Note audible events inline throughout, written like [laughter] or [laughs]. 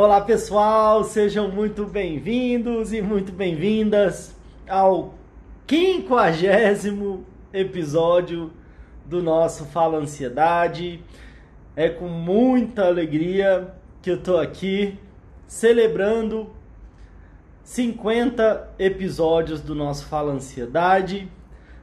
Olá pessoal, sejam muito bem-vindos e muito bem-vindas ao quinquagésimo episódio do nosso Fala Ansiedade. É com muita alegria que eu tô aqui celebrando 50 episódios do nosso Fala Ansiedade.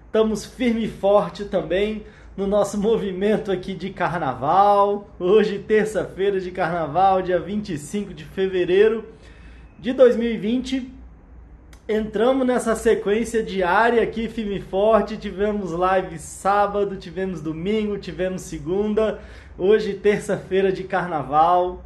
Estamos firme e forte também no nosso movimento aqui de carnaval. Hoje, terça-feira de carnaval, dia 25 de fevereiro de 2020. Entramos nessa sequência diária aqui, firme e forte. Tivemos live sábado, tivemos domingo, tivemos segunda. Hoje, terça-feira de carnaval.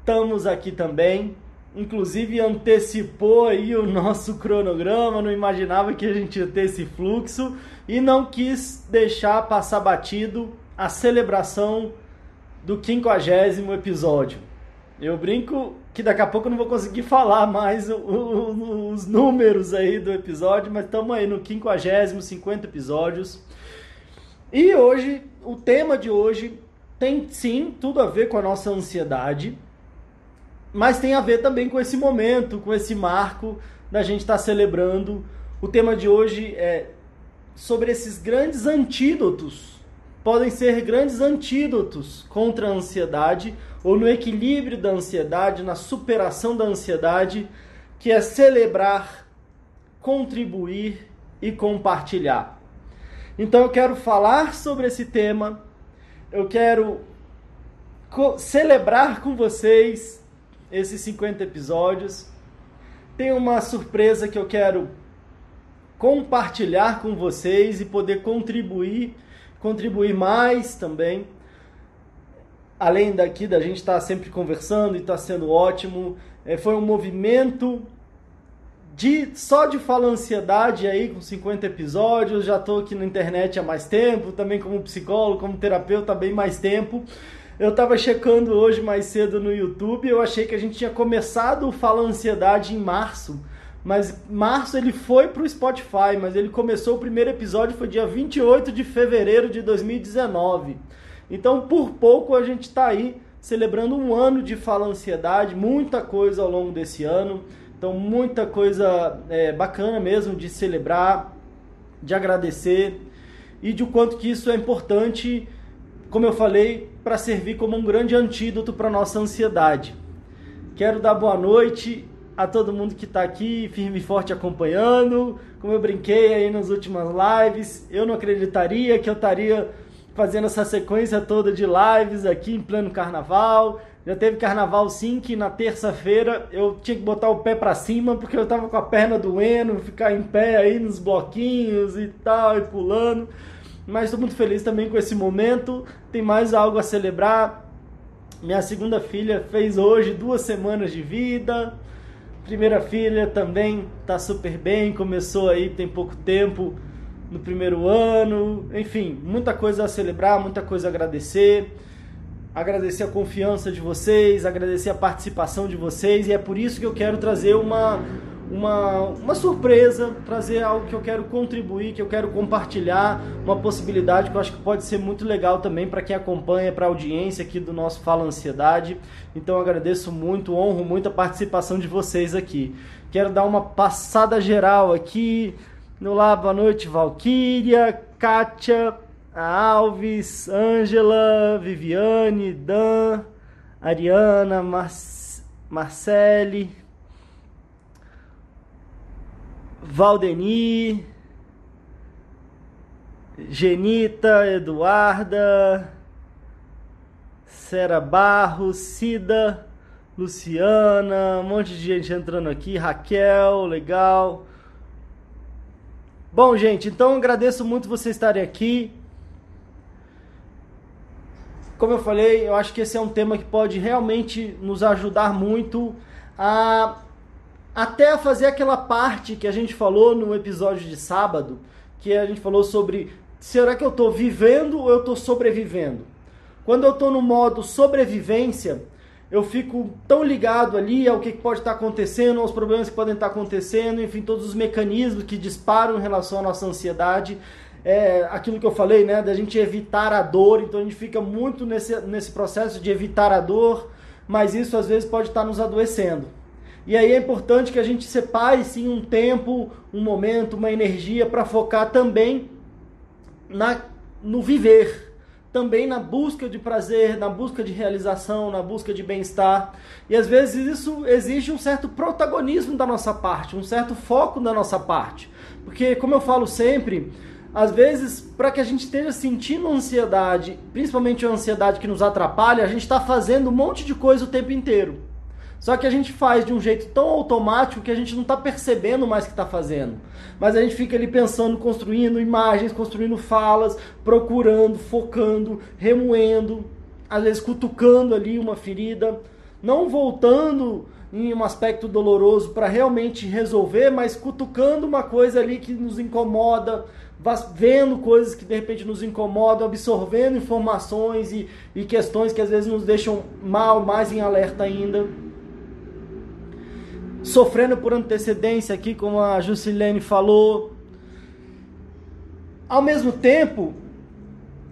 Estamos aqui também. Inclusive antecipou aí o nosso cronograma, não imaginava que a gente ia ter esse fluxo e não quis deixar passar batido a celebração do quinquagésimo episódio. Eu brinco que daqui a pouco eu não vou conseguir falar mais o, o, os números aí do episódio, mas estamos aí no quinquagésimo, 50 episódios. E hoje, o tema de hoje tem sim tudo a ver com a nossa ansiedade, mas tem a ver também com esse momento, com esse marco da gente estar tá celebrando. O tema de hoje é sobre esses grandes antídotos. Podem ser grandes antídotos contra a ansiedade ou no equilíbrio da ansiedade, na superação da ansiedade, que é celebrar, contribuir e compartilhar. Então eu quero falar sobre esse tema, eu quero celebrar com vocês esses 50 episódios. Tem uma surpresa que eu quero compartilhar com vocês e poder contribuir, contribuir mais também. Além daqui da gente estar tá sempre conversando e está sendo ótimo, é, foi um movimento de só de falar ansiedade aí com 50 episódios, já estou aqui na internet há mais tempo, também como psicólogo, como terapeuta bem mais tempo. Eu estava checando hoje mais cedo no YouTube, eu achei que a gente tinha começado o Fala Ansiedade em março, mas março ele foi pro Spotify, mas ele começou o primeiro episódio foi dia 28 de fevereiro de 2019. Então, por pouco a gente está aí celebrando um ano de Fala Ansiedade, muita coisa ao longo desse ano. Então, muita coisa é, bacana mesmo de celebrar, de agradecer e de o quanto que isso é importante, como eu falei, para servir como um grande antídoto para nossa ansiedade. Quero dar boa noite a todo mundo que está aqui, firme e forte acompanhando. Como eu brinquei aí nas últimas lives, eu não acreditaria que eu estaria fazendo essa sequência toda de lives aqui em pleno carnaval. Já teve carnaval sim, que na terça-feira eu tinha que botar o pé para cima porque eu tava com a perna doendo, ficar em pé aí nos bloquinhos e tal, e pulando. Mas estou muito feliz também com esse momento. Tem mais algo a celebrar. Minha segunda filha fez hoje duas semanas de vida. Primeira filha também tá super bem, começou aí tem pouco tempo no primeiro ano. Enfim, muita coisa a celebrar, muita coisa a agradecer. Agradecer a confiança de vocês, agradecer a participação de vocês e é por isso que eu quero trazer uma uma, uma surpresa, trazer algo que eu quero contribuir, que eu quero compartilhar, uma possibilidade que eu acho que pode ser muito legal também para quem acompanha, para a audiência aqui do nosso Fala Ansiedade. Então agradeço muito, honro muito a participação de vocês aqui. Quero dar uma passada geral aqui. No lá, boa noite, Valquíria, Kátia, Alves, Ângela, Viviane, Dan, Ariana, Mar Marcele, Valdeni, Genita, Eduarda, Sera Barros, Cida, Luciana, um monte de gente entrando aqui, Raquel, legal. Bom, gente, então agradeço muito vocês estarem aqui. Como eu falei, eu acho que esse é um tema que pode realmente nos ajudar muito a até fazer aquela parte que a gente falou no episódio de sábado, que a gente falou sobre será que eu estou vivendo ou eu estou sobrevivendo? Quando eu estou no modo sobrevivência, eu fico tão ligado ali ao que pode estar acontecendo, aos problemas que podem estar acontecendo, enfim, todos os mecanismos que disparam em relação à nossa ansiedade. É, aquilo que eu falei, né, da gente evitar a dor, então a gente fica muito nesse, nesse processo de evitar a dor, mas isso às vezes pode estar nos adoecendo. E aí é importante que a gente separe sim um tempo, um momento, uma energia para focar também na, no viver, também na busca de prazer, na busca de realização, na busca de bem-estar. E às vezes isso exige um certo protagonismo da nossa parte, um certo foco da nossa parte. Porque, como eu falo sempre, às vezes, para que a gente esteja sentindo ansiedade, principalmente a ansiedade que nos atrapalha, a gente está fazendo um monte de coisa o tempo inteiro. Só que a gente faz de um jeito tão automático que a gente não está percebendo mais o que está fazendo. Mas a gente fica ali pensando, construindo imagens, construindo falas, procurando, focando, remoendo, às vezes cutucando ali uma ferida, não voltando em um aspecto doloroso para realmente resolver, mas cutucando uma coisa ali que nos incomoda, vendo coisas que de repente nos incomodam, absorvendo informações e, e questões que às vezes nos deixam mal, mais em alerta ainda sofrendo por antecedência aqui, como a Jusilene falou. Ao mesmo tempo,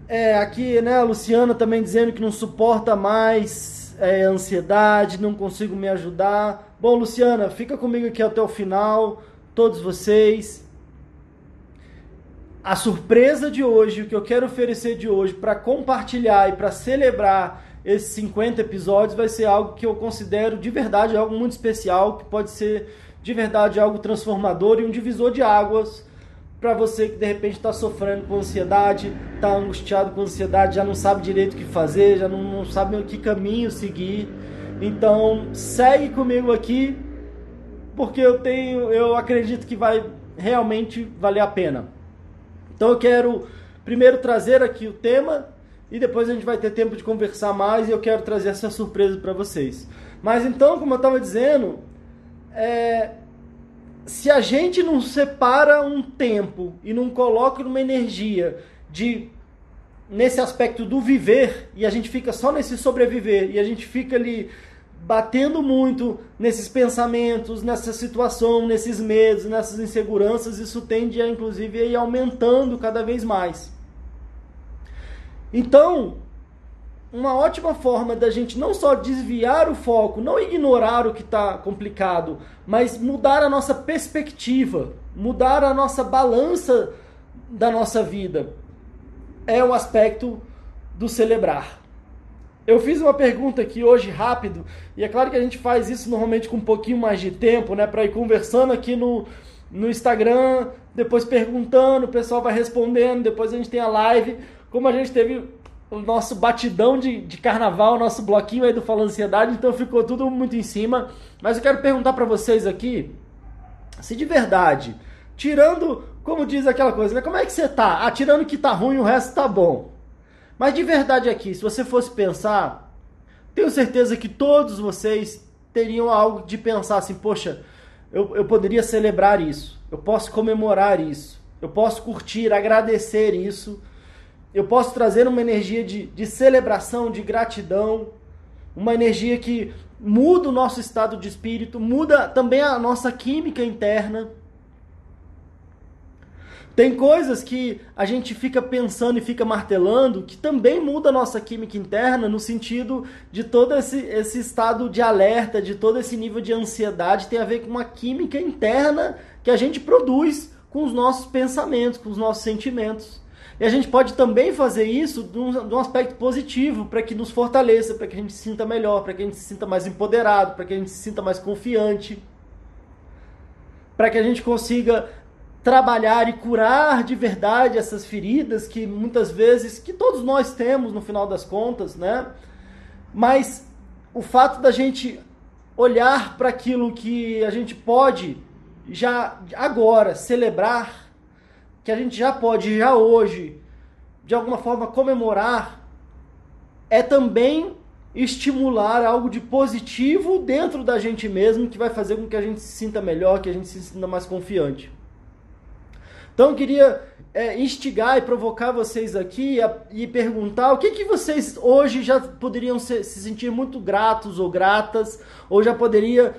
é, aqui né, a Luciana também dizendo que não suporta mais é, ansiedade, não consigo me ajudar. Bom, Luciana, fica comigo aqui até o final, todos vocês. A surpresa de hoje, o que eu quero oferecer de hoje para compartilhar e para celebrar esses 50 episódios vai ser algo que eu considero de verdade algo muito especial, que pode ser de verdade algo transformador e um divisor de águas para você que de repente está sofrendo com ansiedade, está angustiado com ansiedade, já não sabe direito o que fazer, já não, não sabe o que caminho seguir. Então segue comigo aqui, porque eu tenho, eu acredito que vai realmente valer a pena. Então eu quero primeiro trazer aqui o tema e depois a gente vai ter tempo de conversar mais e eu quero trazer essa surpresa para vocês. Mas então, como eu estava dizendo, é, se a gente não separa um tempo e não coloca uma energia de nesse aspecto do viver e a gente fica só nesse sobreviver e a gente fica ali batendo muito nesses pensamentos, nessa situação, nesses medos, nessas inseguranças, isso tende a inclusive a ir aumentando cada vez mais. Então, uma ótima forma da gente não só desviar o foco, não ignorar o que está complicado, mas mudar a nossa perspectiva, mudar a nossa balança da nossa vida, é o aspecto do celebrar. Eu fiz uma pergunta aqui hoje rápido, e é claro que a gente faz isso normalmente com um pouquinho mais de tempo, né, para ir conversando aqui no, no Instagram, depois perguntando, o pessoal vai respondendo, depois a gente tem a live como a gente teve o nosso batidão de, de carnaval, o nosso bloquinho aí do Fala Ansiedade, então ficou tudo muito em cima. Mas eu quero perguntar para vocês aqui, se de verdade, tirando, como diz aquela coisa, né? Como é que você tá? Ah, tirando que tá ruim, o resto tá bom. Mas de verdade aqui, se você fosse pensar, tenho certeza que todos vocês teriam algo de pensar assim, poxa, eu, eu poderia celebrar isso, eu posso comemorar isso, eu posso curtir, agradecer isso eu posso trazer uma energia de, de celebração, de gratidão, uma energia que muda o nosso estado de espírito, muda também a nossa química interna. Tem coisas que a gente fica pensando e fica martelando que também muda a nossa química interna no sentido de todo esse, esse estado de alerta, de todo esse nível de ansiedade, tem a ver com uma química interna que a gente produz com os nossos pensamentos, com os nossos sentimentos. E a gente pode também fazer isso de um, de um aspecto positivo, para que nos fortaleça, para que a gente se sinta melhor, para que a gente se sinta mais empoderado, para que a gente se sinta mais confiante, para que a gente consiga trabalhar e curar de verdade essas feridas que muitas vezes, que todos nós temos no final das contas, né? Mas o fato da gente olhar para aquilo que a gente pode já agora celebrar que a gente já pode, já hoje, de alguma forma comemorar, é também estimular algo de positivo dentro da gente mesmo, que vai fazer com que a gente se sinta melhor, que a gente se sinta mais confiante. Então eu queria é, instigar e provocar vocês aqui a, e perguntar o que, que vocês hoje já poderiam se, se sentir muito gratos ou gratas, ou já poderia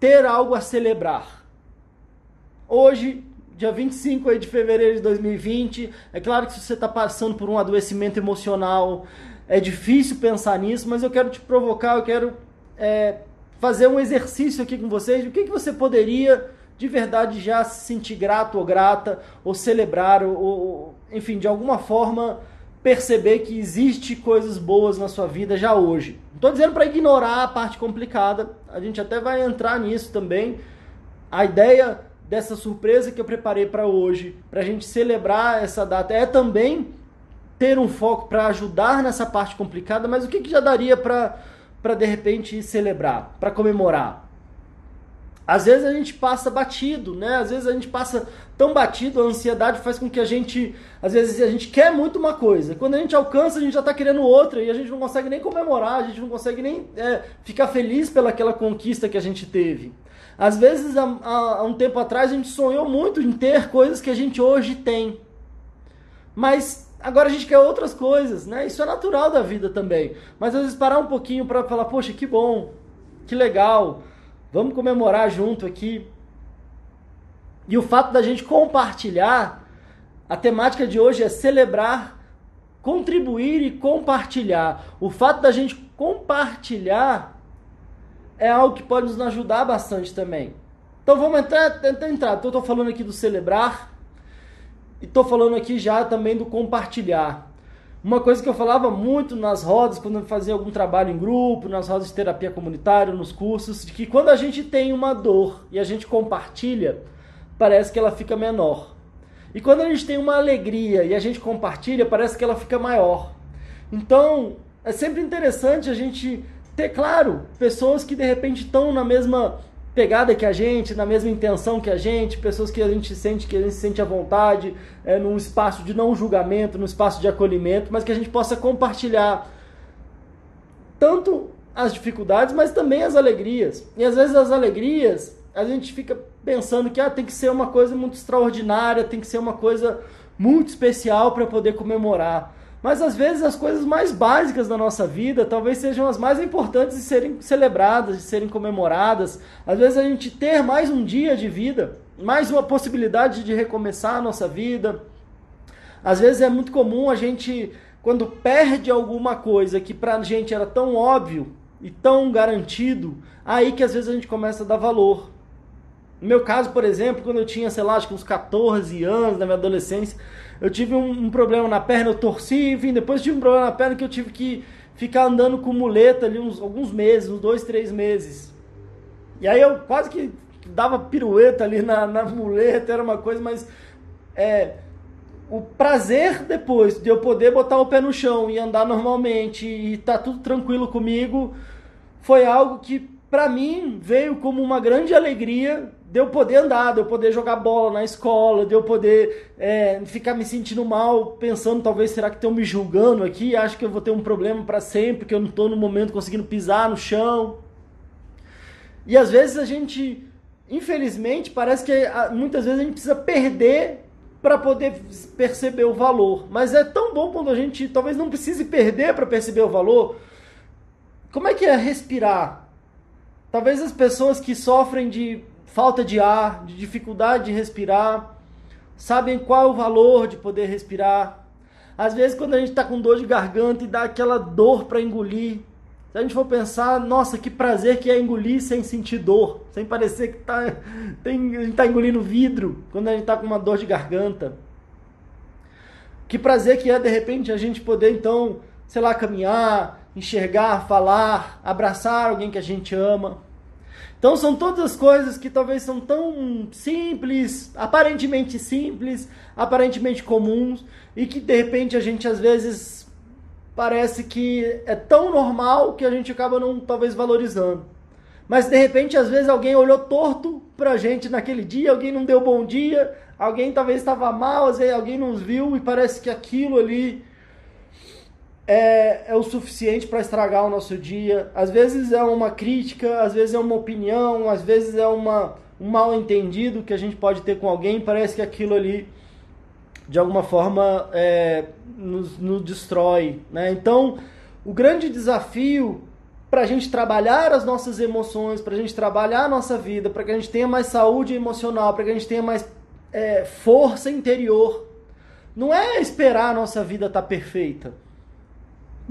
ter algo a celebrar. Hoje dia 25 aí de fevereiro de 2020. É claro que se você está passando por um adoecimento emocional, é difícil pensar nisso, mas eu quero te provocar, eu quero é, fazer um exercício aqui com vocês. O que, que você poderia de verdade já se sentir grato ou grata, ou celebrar, ou, ou enfim, de alguma forma perceber que existe coisas boas na sua vida já hoje. Não estou dizendo para ignorar a parte complicada, a gente até vai entrar nisso também. A ideia dessa surpresa que eu preparei para hoje, para a gente celebrar essa data, é também ter um foco para ajudar nessa parte complicada, mas o que, que já daria para de repente celebrar, para comemorar? Às vezes a gente passa batido, né? Às vezes a gente passa tão batido, a ansiedade faz com que a gente, às vezes a gente quer muito uma coisa, quando a gente alcança a gente já está querendo outra e a gente não consegue nem comemorar, a gente não consegue nem é, ficar feliz pelaquela conquista que a gente teve. Às vezes há, há um tempo atrás a gente sonhou muito em ter coisas que a gente hoje tem, mas Agora a gente quer outras coisas, né? Isso é natural da vida também. Mas às vezes parar um pouquinho para falar, poxa, que bom, que legal, vamos comemorar junto aqui. E o fato da gente compartilhar, a temática de hoje é celebrar, contribuir e compartilhar. O fato da gente compartilhar é algo que pode nos ajudar bastante também. Então vamos entrar, tentar entrar. Então, estou falando aqui do celebrar, e estou falando aqui já também do compartilhar. Uma coisa que eu falava muito nas rodas, quando eu fazia algum trabalho em grupo, nas rodas de terapia comunitária, nos cursos, de que quando a gente tem uma dor e a gente compartilha, parece que ela fica menor. E quando a gente tem uma alegria e a gente compartilha, parece que ela fica maior. Então, é sempre interessante a gente ter, claro, pessoas que de repente estão na mesma pegada que a gente, na mesma intenção que a gente, pessoas que a gente sente que a gente sente à vontade, é, num espaço de não julgamento, num espaço de acolhimento, mas que a gente possa compartilhar tanto as dificuldades, mas também as alegrias. E às vezes as alegrias, a gente fica pensando que ah, tem que ser uma coisa muito extraordinária, tem que ser uma coisa muito especial para poder comemorar. Mas às vezes as coisas mais básicas da nossa vida talvez sejam as mais importantes de serem celebradas, de serem comemoradas. Às vezes a gente ter mais um dia de vida, mais uma possibilidade de recomeçar a nossa vida. Às vezes é muito comum a gente, quando perde alguma coisa que pra gente era tão óbvio e tão garantido, aí que às vezes a gente começa a dar valor. No meu caso, por exemplo, quando eu tinha, sei lá, acho que uns 14 anos, na minha adolescência, eu tive um, um, problema na perna, eu torci, enfim, depois tive um problema na perna que eu tive que ficar andando com muleta ali uns, alguns meses, uns dois, três meses. E aí eu quase que dava pirueta ali na, na muleta, era uma coisa, mas é, o prazer depois de eu poder botar o pé no chão e andar normalmente e tá tudo tranquilo comigo, foi algo que para mim veio como uma grande alegria de eu poder andar, de eu poder jogar bola na escola, de eu poder é, ficar me sentindo mal, pensando talvez será que estão me julgando aqui, acho que eu vou ter um problema para sempre, que eu não estou no momento conseguindo pisar no chão. E às vezes a gente, infelizmente, parece que muitas vezes a gente precisa perder para poder perceber o valor. Mas é tão bom quando a gente talvez não precise perder para perceber o valor. Como é que é respirar? Talvez as pessoas que sofrem de falta de ar, de dificuldade de respirar, sabem qual é o valor de poder respirar. Às vezes, quando a gente está com dor de garganta e dá aquela dor para engolir, se a gente for pensar, nossa, que prazer que é engolir sem sentir dor, sem parecer que tá, tem, a gente está engolindo vidro quando a gente está com uma dor de garganta. Que prazer que é, de repente, a gente poder, então, sei lá, caminhar, enxergar, falar, abraçar alguém que a gente ama. Então são todas as coisas que talvez são tão simples, aparentemente simples, aparentemente comuns e que de repente a gente às vezes parece que é tão normal que a gente acaba não talvez valorizando. Mas de repente às vezes alguém olhou torto pra gente naquele dia, alguém não deu bom dia, alguém talvez estava mal, às vezes alguém nos viu e parece que aquilo ali é, é o suficiente para estragar o nosso dia. Às vezes é uma crítica, às vezes é uma opinião, às vezes é uma, um mal entendido que a gente pode ter com alguém. Parece que aquilo ali, de alguma forma, é, nos, nos destrói. Né? Então, o grande desafio para a gente trabalhar as nossas emoções, para a gente trabalhar a nossa vida, para que a gente tenha mais saúde emocional, para que a gente tenha mais é, força interior, não é esperar a nossa vida estar tá perfeita.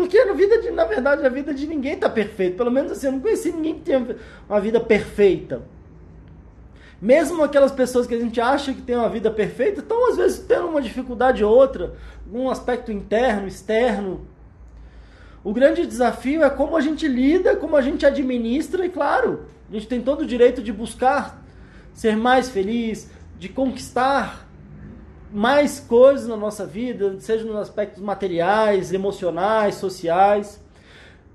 Porque na, vida de, na verdade a vida de ninguém está perfeita. Pelo menos assim, eu não conheci ninguém que tenha uma vida perfeita. Mesmo aquelas pessoas que a gente acha que tem uma vida perfeita, estão às vezes tendo uma dificuldade ou outra, um aspecto interno, externo. O grande desafio é como a gente lida, como a gente administra, e claro, a gente tem todo o direito de buscar ser mais feliz, de conquistar mais coisas na nossa vida, seja nos aspectos materiais, emocionais, sociais.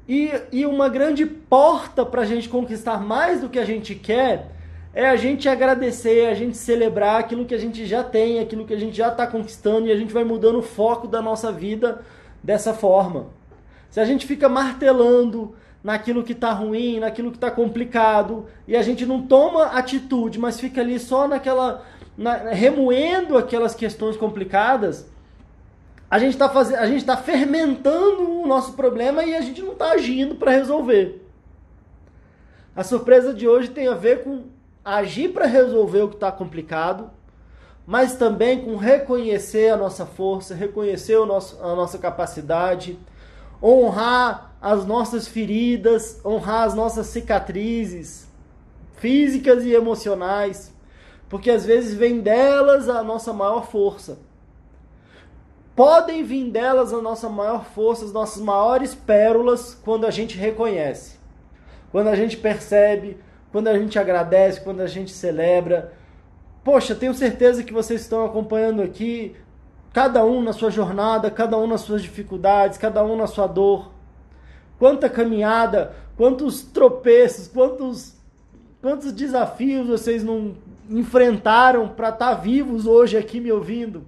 E, e uma grande porta para a gente conquistar mais do que a gente quer é a gente agradecer, a gente celebrar aquilo que a gente já tem, aquilo que a gente já está conquistando e a gente vai mudando o foco da nossa vida dessa forma. Se a gente fica martelando naquilo que está ruim, naquilo que está complicado e a gente não toma atitude, mas fica ali só naquela na, remoendo aquelas questões complicadas, a gente está fazendo, a gente está fermentando o nosso problema e a gente não está agindo para resolver. A surpresa de hoje tem a ver com agir para resolver o que está complicado, mas também com reconhecer a nossa força, reconhecer o nosso, a nossa capacidade, honrar as nossas feridas, honrar as nossas cicatrizes físicas e emocionais, porque às vezes vem delas a nossa maior força. Podem vir delas a nossa maior força, as nossas maiores pérolas, quando a gente reconhece, quando a gente percebe, quando a gente agradece, quando a gente celebra. Poxa, tenho certeza que vocês estão acompanhando aqui, cada um na sua jornada, cada um nas suas dificuldades, cada um na sua dor. Quanta caminhada, quantos tropeços, quantos, quantos desafios vocês não enfrentaram para estar tá vivos hoje aqui me ouvindo.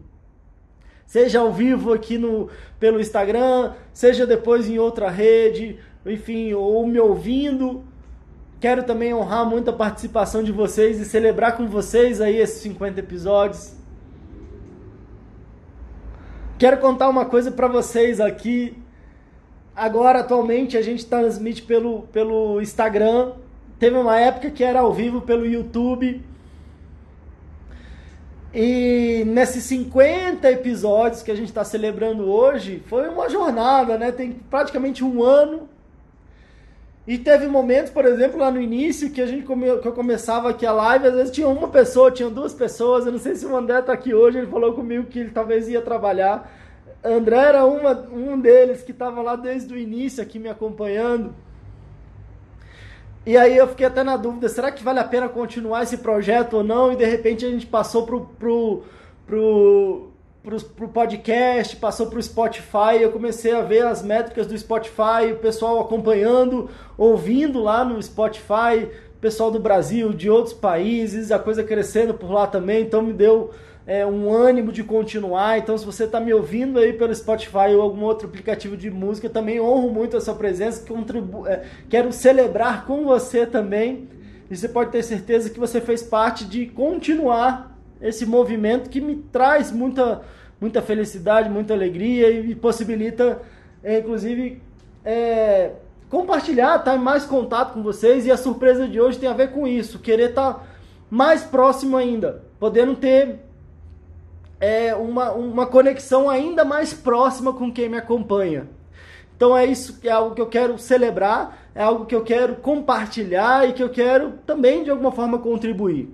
Seja ao vivo aqui no, pelo Instagram, seja depois em outra rede, enfim, ou me ouvindo Quero também honrar muito a participação de vocês e celebrar com vocês aí esses 50 episódios. Quero contar uma coisa para vocês aqui. Agora, atualmente, a gente transmite pelo, pelo Instagram. Teve uma época que era ao vivo pelo YouTube. E nesses 50 episódios que a gente está celebrando hoje, foi uma jornada, né? Tem praticamente um ano e teve momentos, por exemplo, lá no início, que a gente come, que eu começava aqui a live, às vezes tinha uma pessoa, tinha duas pessoas. Eu não sei se o André está aqui hoje, ele falou comigo que ele talvez ia trabalhar. André era uma, um deles que estava lá desde o início aqui me acompanhando. E aí eu fiquei até na dúvida, será que vale a pena continuar esse projeto ou não? E de repente a gente passou pro, pro, pro, para o podcast, passou para o Spotify, eu comecei a ver as métricas do Spotify, o pessoal acompanhando, ouvindo lá no Spotify, pessoal do Brasil, de outros países, a coisa crescendo por lá também, então me deu é, um ânimo de continuar. Então, se você está me ouvindo aí pelo Spotify ou algum outro aplicativo de música, também honro muito a sua presença, contribu é, quero celebrar com você também. E você pode ter certeza que você fez parte de continuar esse movimento que me traz muita muita felicidade, muita alegria e possibilita, é, inclusive, é, compartilhar, estar tá em mais contato com vocês. E a surpresa de hoje tem a ver com isso, querer estar tá mais próximo ainda, podendo ter é, uma, uma conexão ainda mais próxima com quem me acompanha. Então é isso que é algo que eu quero celebrar, é algo que eu quero compartilhar e que eu quero também de alguma forma contribuir.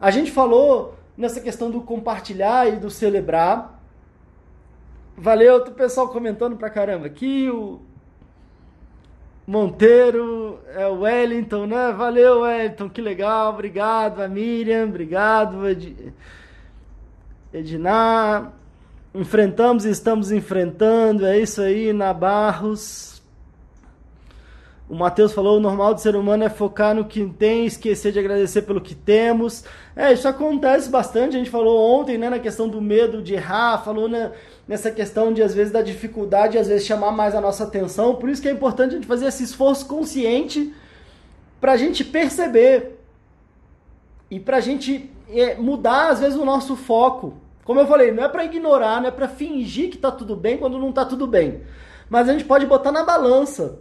A gente falou nessa questão do compartilhar e do celebrar. Valeu, o pessoal comentando pra caramba aqui, o Monteiro, é o Wellington, né? Valeu, Wellington, que legal, obrigado, a Miriam, obrigado. Edinar. Enfrentamos e estamos enfrentando, é isso aí, na Barros. O Matheus falou: o normal do ser humano é focar no que tem, esquecer de agradecer pelo que temos. É, isso acontece bastante. A gente falou ontem, né, na questão do medo de errar, falou né, nessa questão de, às vezes, da dificuldade, às vezes, chamar mais a nossa atenção. Por isso que é importante a gente fazer esse esforço consciente para a gente perceber e para a gente é, mudar, às vezes, o nosso foco. Como eu falei, não é para ignorar, não é para fingir que está tudo bem quando não está tudo bem. Mas a gente pode botar na balança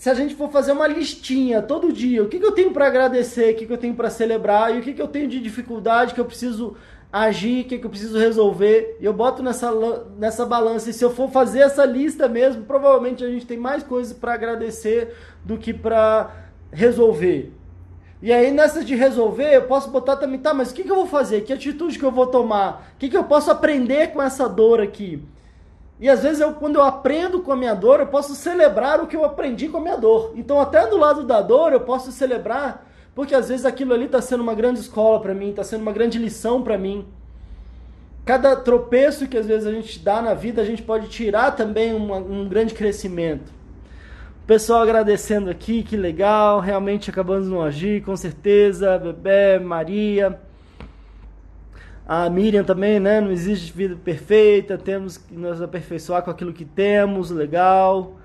se a gente for fazer uma listinha todo dia, o que, que eu tenho para agradecer, o que, que eu tenho para celebrar e o que, que eu tenho de dificuldade que eu preciso agir, o que, que eu preciso resolver. E eu boto nessa, nessa balança. E se eu for fazer essa lista mesmo, provavelmente a gente tem mais coisas para agradecer do que para resolver. E aí, nessa de resolver, eu posso botar também, tá, mas o que, que eu vou fazer? Que atitude que eu vou tomar? O que, que eu posso aprender com essa dor aqui? E às vezes, eu, quando eu aprendo com a minha dor, eu posso celebrar o que eu aprendi com a minha dor. Então, até do lado da dor, eu posso celebrar, porque às vezes aquilo ali está sendo uma grande escola para mim, está sendo uma grande lição para mim. Cada tropeço que às vezes a gente dá na vida, a gente pode tirar também uma, um grande crescimento. Pessoal agradecendo aqui, que legal, realmente acabamos no agir, com certeza. Bebê, Maria, a Miriam também, né? Não existe vida perfeita, temos que nos aperfeiçoar com aquilo que temos, legal.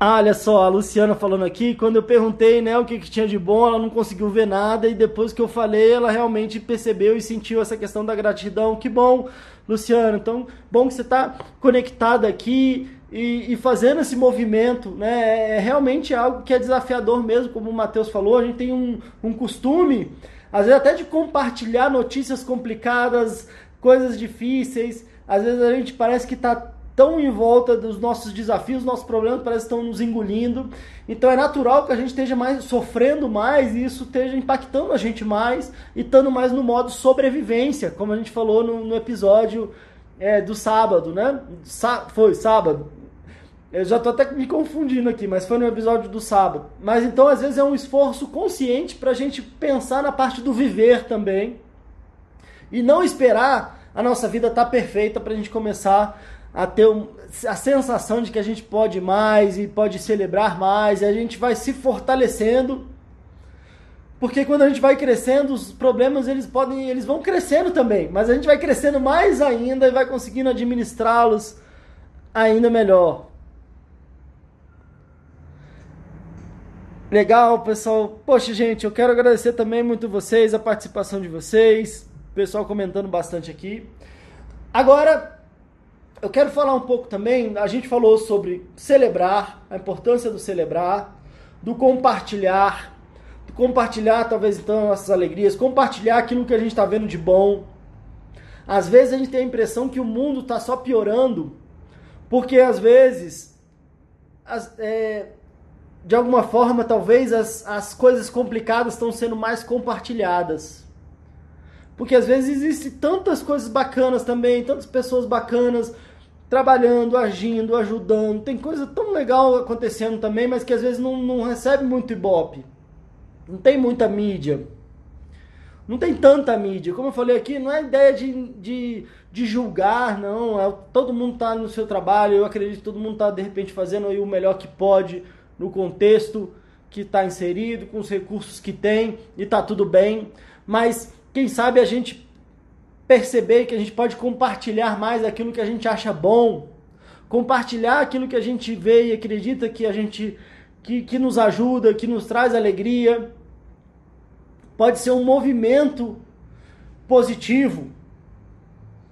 Ah, olha só, a Luciana falando aqui, quando eu perguntei, né, o que, que tinha de bom, ela não conseguiu ver nada e depois que eu falei, ela realmente percebeu e sentiu essa questão da gratidão. Que bom, Luciana. Então, bom que você está conectada aqui e, e, fazendo esse movimento, né? É realmente algo que é desafiador mesmo, como o Matheus falou. A gente tem um, um costume, às vezes até de compartilhar notícias complicadas, coisas difíceis. Às vezes a gente parece que está tão em volta dos nossos desafios, nossos problemas parece que estão nos engolindo. Então é natural que a gente esteja mais sofrendo mais e isso esteja impactando a gente mais e estando mais no modo sobrevivência, como a gente falou no, no episódio é, do sábado, né? foi sábado. Eu já estou até me confundindo aqui, mas foi no episódio do sábado. Mas então às vezes é um esforço consciente para a gente pensar na parte do viver também e não esperar a nossa vida estar tá perfeita para a gente começar a ter um, a sensação de que a gente pode mais e pode celebrar mais, e a gente vai se fortalecendo. Porque quando a gente vai crescendo, os problemas eles podem, eles vão crescendo também, mas a gente vai crescendo mais ainda e vai conseguindo administrá-los ainda melhor. Legal, pessoal. Poxa, gente, eu quero agradecer também muito vocês, a participação de vocês, pessoal comentando bastante aqui. Agora, eu quero falar um pouco também, a gente falou sobre celebrar, a importância do celebrar, do compartilhar, do compartilhar talvez então nossas alegrias, compartilhar aquilo que a gente está vendo de bom. Às vezes a gente tem a impressão que o mundo está só piorando, porque às vezes, as, é, de alguma forma, talvez as, as coisas complicadas estão sendo mais compartilhadas. Porque às vezes existem tantas coisas bacanas também, tantas pessoas bacanas, trabalhando, agindo, ajudando. Tem coisa tão legal acontecendo também, mas que às vezes não, não recebe muito ibope. Não tem muita mídia. Não tem tanta mídia. Como eu falei aqui, não é ideia de, de, de julgar, não. É, todo mundo está no seu trabalho. Eu acredito que todo mundo está, de repente, fazendo o melhor que pode no contexto que está inserido, com os recursos que tem, e está tudo bem. Mas, quem sabe a gente perceber que a gente pode compartilhar mais aquilo que a gente acha bom, compartilhar aquilo que a gente vê e acredita que a gente que, que nos ajuda, que nos traz alegria. Pode ser um movimento positivo.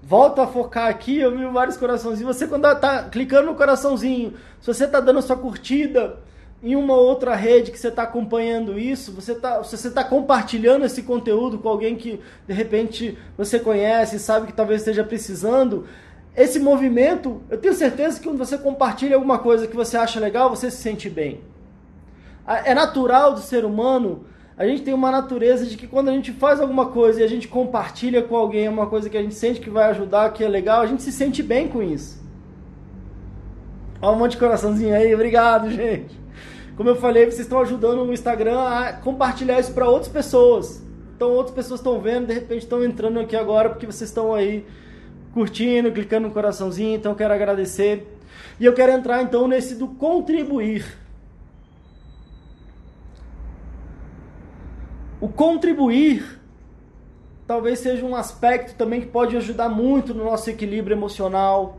Volta a focar aqui, eu vi vários coraçãozinhos. Você quando está clicando no coraçãozinho, se você está dando sua curtida, em uma outra rede que você está acompanhando isso, você está você tá compartilhando esse conteúdo com alguém que de repente você conhece, sabe que talvez esteja precisando, esse movimento, eu tenho certeza que quando você compartilha alguma coisa que você acha legal, você se sente bem. É natural do ser humano, a gente tem uma natureza de que quando a gente faz alguma coisa e a gente compartilha com alguém uma coisa que a gente sente que vai ajudar, que é legal, a gente se sente bem com isso. Olha um monte de coraçãozinho aí, obrigado, gente. Como eu falei, vocês estão ajudando o Instagram a compartilhar isso para outras pessoas. Então outras pessoas estão vendo, de repente estão entrando aqui agora porque vocês estão aí curtindo, clicando no coraçãozinho, então quero agradecer. E eu quero entrar então nesse do contribuir. O contribuir talvez seja um aspecto também que pode ajudar muito no nosso equilíbrio emocional,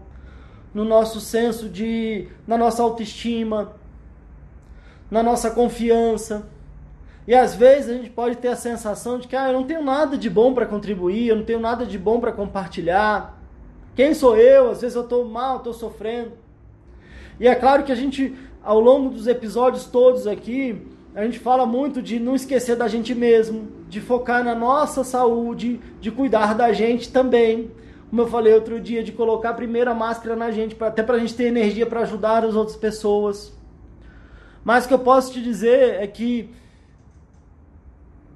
no nosso senso de, na nossa autoestima, na nossa confiança. E às vezes a gente pode ter a sensação de que ah, eu não tenho nada de bom para contribuir, eu não tenho nada de bom para compartilhar. Quem sou eu? Às vezes eu estou mal, estou sofrendo. E é claro que a gente ao longo dos episódios todos aqui, a gente fala muito de não esquecer da gente mesmo, de focar na nossa saúde, de cuidar da gente também. Como eu falei outro dia, de colocar a primeira máscara na gente, até para a gente ter energia para ajudar as outras pessoas. Mas o que eu posso te dizer é que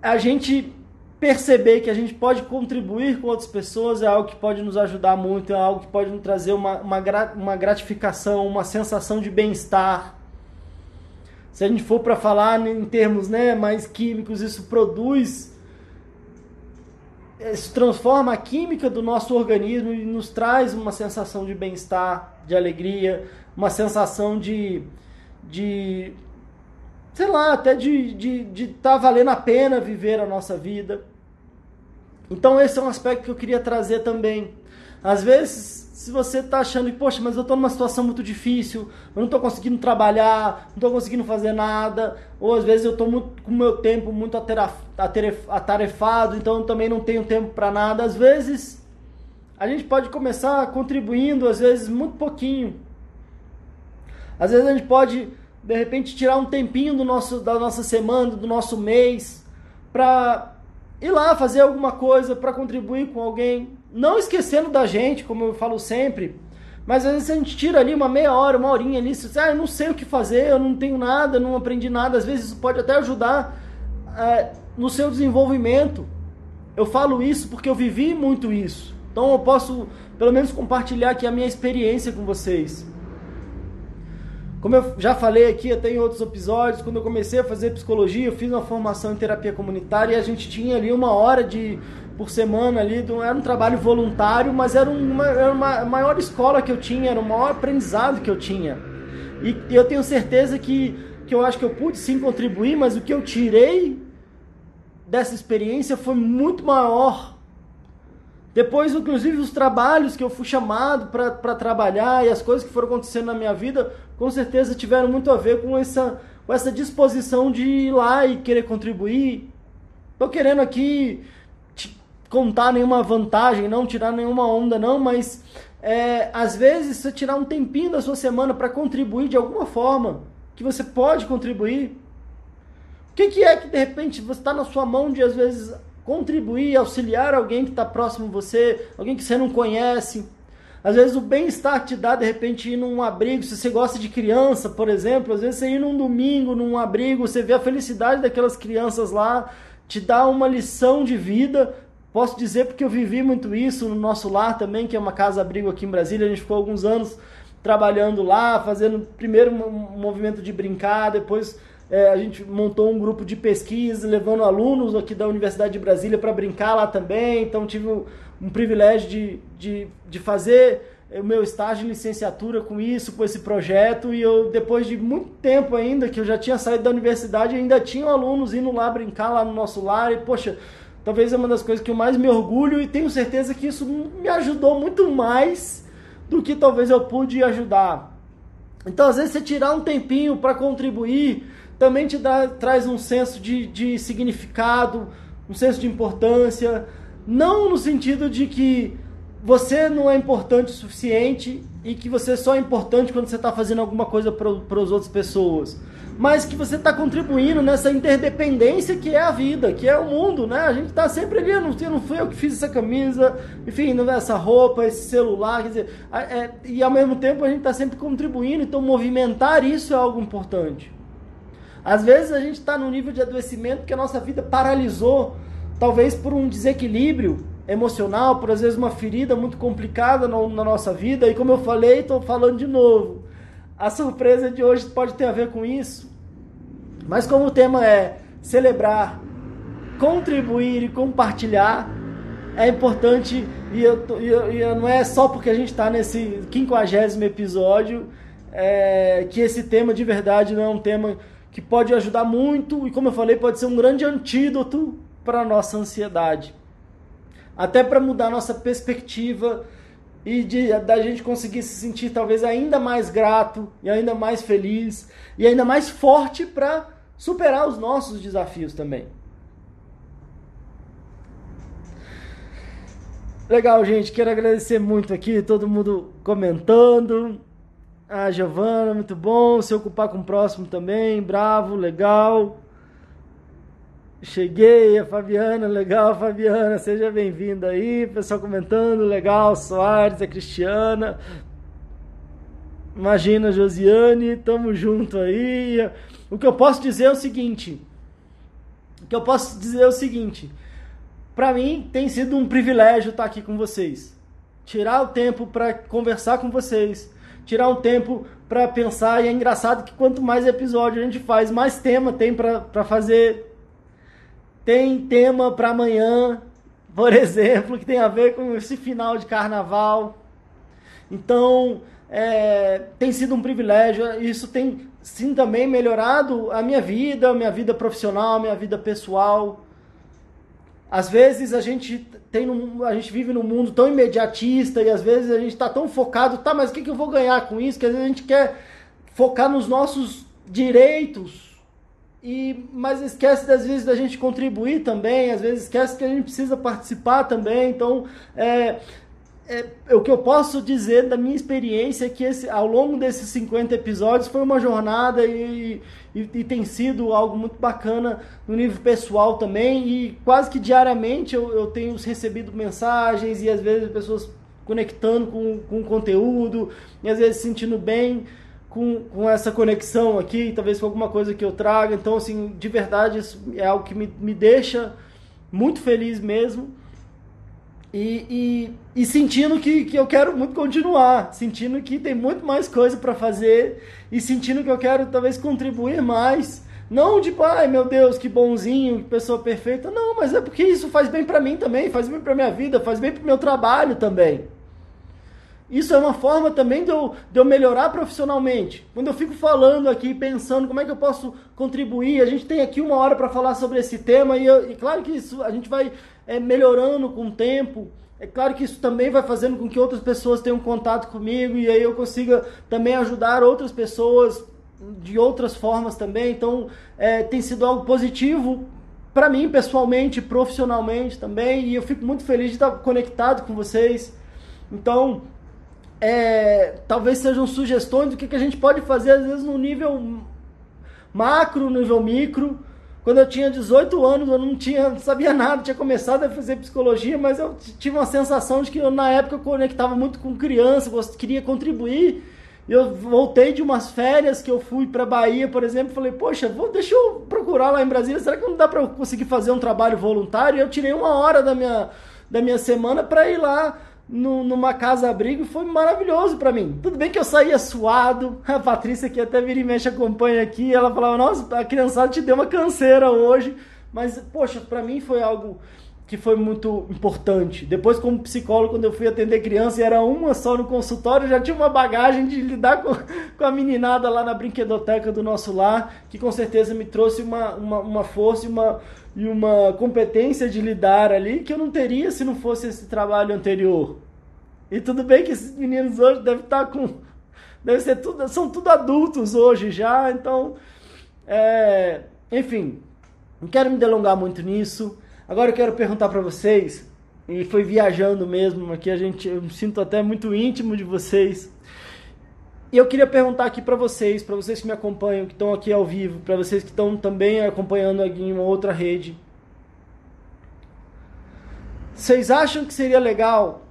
a gente perceber que a gente pode contribuir com outras pessoas é algo que pode nos ajudar muito, é algo que pode nos trazer uma, uma, uma gratificação, uma sensação de bem-estar. Se a gente for para falar em termos né, mais químicos, isso produz, isso transforma a química do nosso organismo e nos traz uma sensação de bem-estar, de alegria, uma sensação de, de sei lá, até de de, de tá valendo a pena viver a nossa vida. Então esse é um aspecto que eu queria trazer também. Às vezes, se você está achando poxa, mas eu estou numa situação muito difícil, eu não estou conseguindo trabalhar, não estou conseguindo fazer nada, ou às vezes eu estou com o meu tempo muito atarefado, então eu também não tenho tempo para nada. Às vezes, a gente pode começar contribuindo, às vezes muito pouquinho. Às vezes a gente pode, de repente, tirar um tempinho do nosso, da nossa semana, do nosso mês, para ir lá fazer alguma coisa para contribuir com alguém, não esquecendo da gente, como eu falo sempre. Mas às vezes a gente tira ali uma meia hora, uma horinha ali, você diz, ah, eu não sei o que fazer, eu não tenho nada, não aprendi nada. Às vezes isso pode até ajudar é, no seu desenvolvimento. Eu falo isso porque eu vivi muito isso. Então eu posso, pelo menos, compartilhar aqui a minha experiência com vocês. Como eu já falei aqui até em outros episódios, quando eu comecei a fazer psicologia, eu fiz uma formação em terapia comunitária e a gente tinha ali uma hora de por semana ali, era um trabalho voluntário, mas era uma, era uma maior escola que eu tinha, era o maior aprendizado que eu tinha. E eu tenho certeza que, que eu acho que eu pude sim contribuir, mas o que eu tirei dessa experiência foi muito maior depois, inclusive, os trabalhos que eu fui chamado para trabalhar e as coisas que foram acontecendo na minha vida, com certeza tiveram muito a ver com essa, com essa disposição de ir lá e querer contribuir. Estou querendo aqui contar nenhuma vantagem, não tirar nenhuma onda, não, mas é, às vezes você tirar um tempinho da sua semana para contribuir de alguma forma, que você pode contribuir. O que, que é que de repente você está na sua mão de às vezes contribuir, auxiliar alguém que está próximo de você, alguém que você não conhece. Às vezes o bem-estar te dá de repente ir num abrigo, se você gosta de criança, por exemplo, às vezes você ir num domingo, num abrigo, você vê a felicidade daquelas crianças lá, te dá uma lição de vida. Posso dizer porque eu vivi muito isso no nosso lar também, que é uma casa-abrigo aqui em Brasília, a gente ficou alguns anos trabalhando lá, fazendo primeiro um movimento de brincar, depois é, a gente montou um grupo de pesquisa, levando alunos aqui da Universidade de Brasília para brincar lá também. Então, tive um, um privilégio de, de, de fazer o meu estágio de licenciatura com isso, com esse projeto. E eu, depois de muito tempo ainda, que eu já tinha saído da universidade, ainda tinha alunos indo lá brincar lá no nosso lar. E, poxa, talvez é uma das coisas que eu mais me orgulho e tenho certeza que isso me ajudou muito mais do que talvez eu pude ajudar. Então, às vezes, você tirar um tempinho para contribuir também te dá, traz um senso de, de significado, um senso de importância, não no sentido de que você não é importante o suficiente e que você só é importante quando você está fazendo alguma coisa para as outras pessoas, mas que você está contribuindo nessa interdependência que é a vida, que é o mundo, né? A gente está sempre ali, não, não fui eu que fiz essa camisa, enfim, não é essa roupa, esse celular, quer dizer, é, e ao mesmo tempo a gente está sempre contribuindo, então movimentar isso é algo importante. Às vezes a gente está num nível de adoecimento que a nossa vida paralisou, talvez por um desequilíbrio emocional, por às vezes uma ferida muito complicada na, na nossa vida. E como eu falei, estou falando de novo. A surpresa de hoje pode ter a ver com isso. Mas como o tema é celebrar, contribuir e compartilhar, é importante e, eu, e, e não é só porque a gente está nesse quinquagésimo episódio é, que esse tema de verdade não é um tema que pode ajudar muito e, como eu falei, pode ser um grande antídoto para a nossa ansiedade. Até para mudar nossa perspectiva e de, da gente conseguir se sentir talvez ainda mais grato e ainda mais feliz e ainda mais forte para superar os nossos desafios também. Legal, gente. Quero agradecer muito aqui, todo mundo comentando. A Giovana, muito bom. Se ocupar com o próximo também, bravo, legal. Cheguei, a Fabiana, legal, Fabiana, seja bem-vinda aí. Pessoal comentando, legal, Soares, a Cristiana. Imagina, Josiane, tamo junto aí. O que eu posso dizer é o seguinte: o que eu posso dizer é o seguinte. Para mim tem sido um privilégio estar aqui com vocês. Tirar o tempo para conversar com vocês, tirar um tempo para pensar. E é engraçado que quanto mais episódio a gente faz, mais tema tem para fazer. Tem tema para amanhã, por [laughs] exemplo, que tem a ver com esse final de carnaval. Então, é, tem sido um privilégio. Isso tem sim também melhorado a minha vida, a minha vida profissional, a minha vida pessoal. Às vezes a gente tem a gente vive num mundo tão imediatista e às vezes a gente está tão focado, tá, mas o que, que eu vou ganhar com isso? Que às vezes a gente quer focar nos nossos direitos, e mas esquece às vezes da gente contribuir também, às vezes esquece que a gente precisa participar também. Então, é, é, o que eu posso dizer da minha experiência é que esse, ao longo desses 50 episódios foi uma jornada e, e, e, tem sido algo muito bacana no nível pessoal também. E quase que diariamente eu, eu tenho recebido mensagens e às vezes pessoas conectando com, com o conteúdo e às vezes sentindo bem com, com essa conexão aqui, talvez com alguma coisa que eu traga. Então, assim, de verdade, isso é algo que me, me deixa muito feliz mesmo. E, e, e, sentindo que, que eu quero muito continuar, sentindo que tem muito mais coisa para fazer e sentindo que eu quero talvez contribuir mais. Não tipo, ai meu Deus, que bonzinho, que pessoa perfeita. Não, mas é porque isso faz bem para mim também, faz bem para minha vida, faz bem para meu trabalho também. Isso é uma forma também de eu, de eu melhorar profissionalmente. Quando eu fico falando aqui, pensando como é que eu posso contribuir, a gente tem aqui uma hora para falar sobre esse tema e, eu, e claro que isso a gente vai é, melhorando com o tempo. É claro que isso também vai fazendo com que outras pessoas tenham contato comigo e aí eu consiga também ajudar outras pessoas de outras formas também. Então, é, tem sido algo positivo para mim pessoalmente, profissionalmente também, e eu fico muito feliz de estar conectado com vocês. Então, é, talvez sejam sugestões do que, que a gente pode fazer, às vezes, no nível macro, no nível micro, quando eu tinha 18 anos, eu não tinha, sabia nada, tinha começado a fazer psicologia, mas eu tive uma sensação de que eu, na época eu conectava muito com criança, queria contribuir. Eu voltei de umas férias que eu fui para Bahia, por exemplo, falei, poxa, vou, deixa eu procurar lá em Brasília, será que não dá para eu conseguir fazer um trabalho voluntário? E eu tirei uma hora da minha, da minha semana para ir lá no, numa casa-abrigo foi maravilhoso para mim. Tudo bem que eu saía suado, a Patrícia que até vira e mexe acompanha aqui, ela falava, nossa, a criançada te deu uma canseira hoje, mas, poxa, para mim foi algo que foi muito importante. Depois, como psicólogo, quando eu fui atender criança e era uma só no consultório, já tinha uma bagagem de lidar com, [laughs] com a meninada lá na brinquedoteca do nosso lar, que com certeza me trouxe uma, uma, uma força e uma, e uma competência de lidar ali que eu não teria se não fosse esse trabalho anterior. E tudo bem que esses meninos hoje devem estar com. Deve ser tudo, são tudo adultos hoje já, então. É, enfim, não quero me delongar muito nisso. Agora eu quero perguntar para vocês, e foi viajando mesmo, aqui a gente, eu me sinto até muito íntimo de vocês. E eu queria perguntar aqui para vocês, para vocês que me acompanham, que estão aqui ao vivo, para vocês que estão também acompanhando em uma outra rede. Vocês acham que seria legal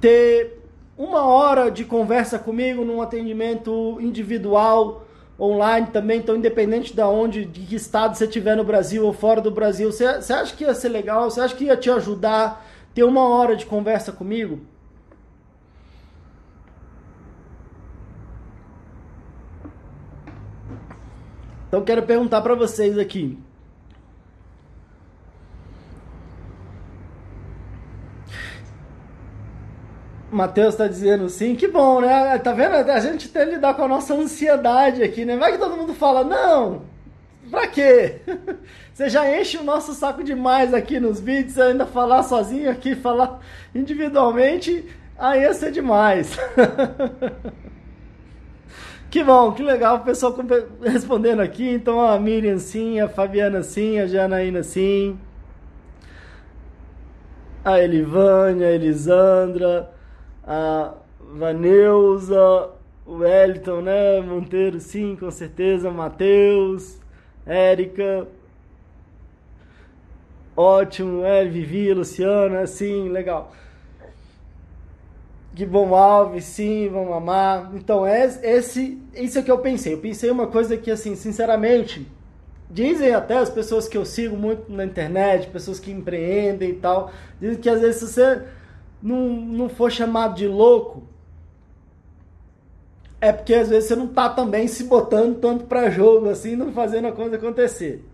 ter uma hora de conversa comigo num atendimento individual online também, então independente de onde, de que estado você estiver no Brasil ou fora do Brasil, você acha que ia ser legal? Você acha que ia te ajudar ter uma hora de conversa comigo? Então quero perguntar para vocês aqui. Matheus está dizendo sim, que bom, né? Tá vendo? A gente tem que lidar com a nossa ansiedade aqui, né? Vai que todo mundo fala, não, pra quê? [laughs] Você já enche o nosso saco demais aqui nos vídeos, ainda falar sozinho aqui, falar individualmente, aí ia ser demais. [laughs] que bom, que legal o pessoal respondendo aqui. Então a Miriam sim, a Fabiana sim, a Janaína sim, a Elivânia, a Elisandra, a Vaneuza, o Wellington, né? Monteiro, sim, com certeza. Matheus, Érica. Ótimo, é, Vivi, Luciana, sim, legal. Bom Alves, sim, vamos amar. Então, é, esse, isso é que eu pensei. Eu pensei uma coisa que, assim, sinceramente, dizem até as pessoas que eu sigo muito na internet, pessoas que empreendem e tal, dizem que às vezes se você não, não for chamado de louco, é porque às vezes você não tá também se botando tanto para jogo assim, não fazendo a coisa acontecer.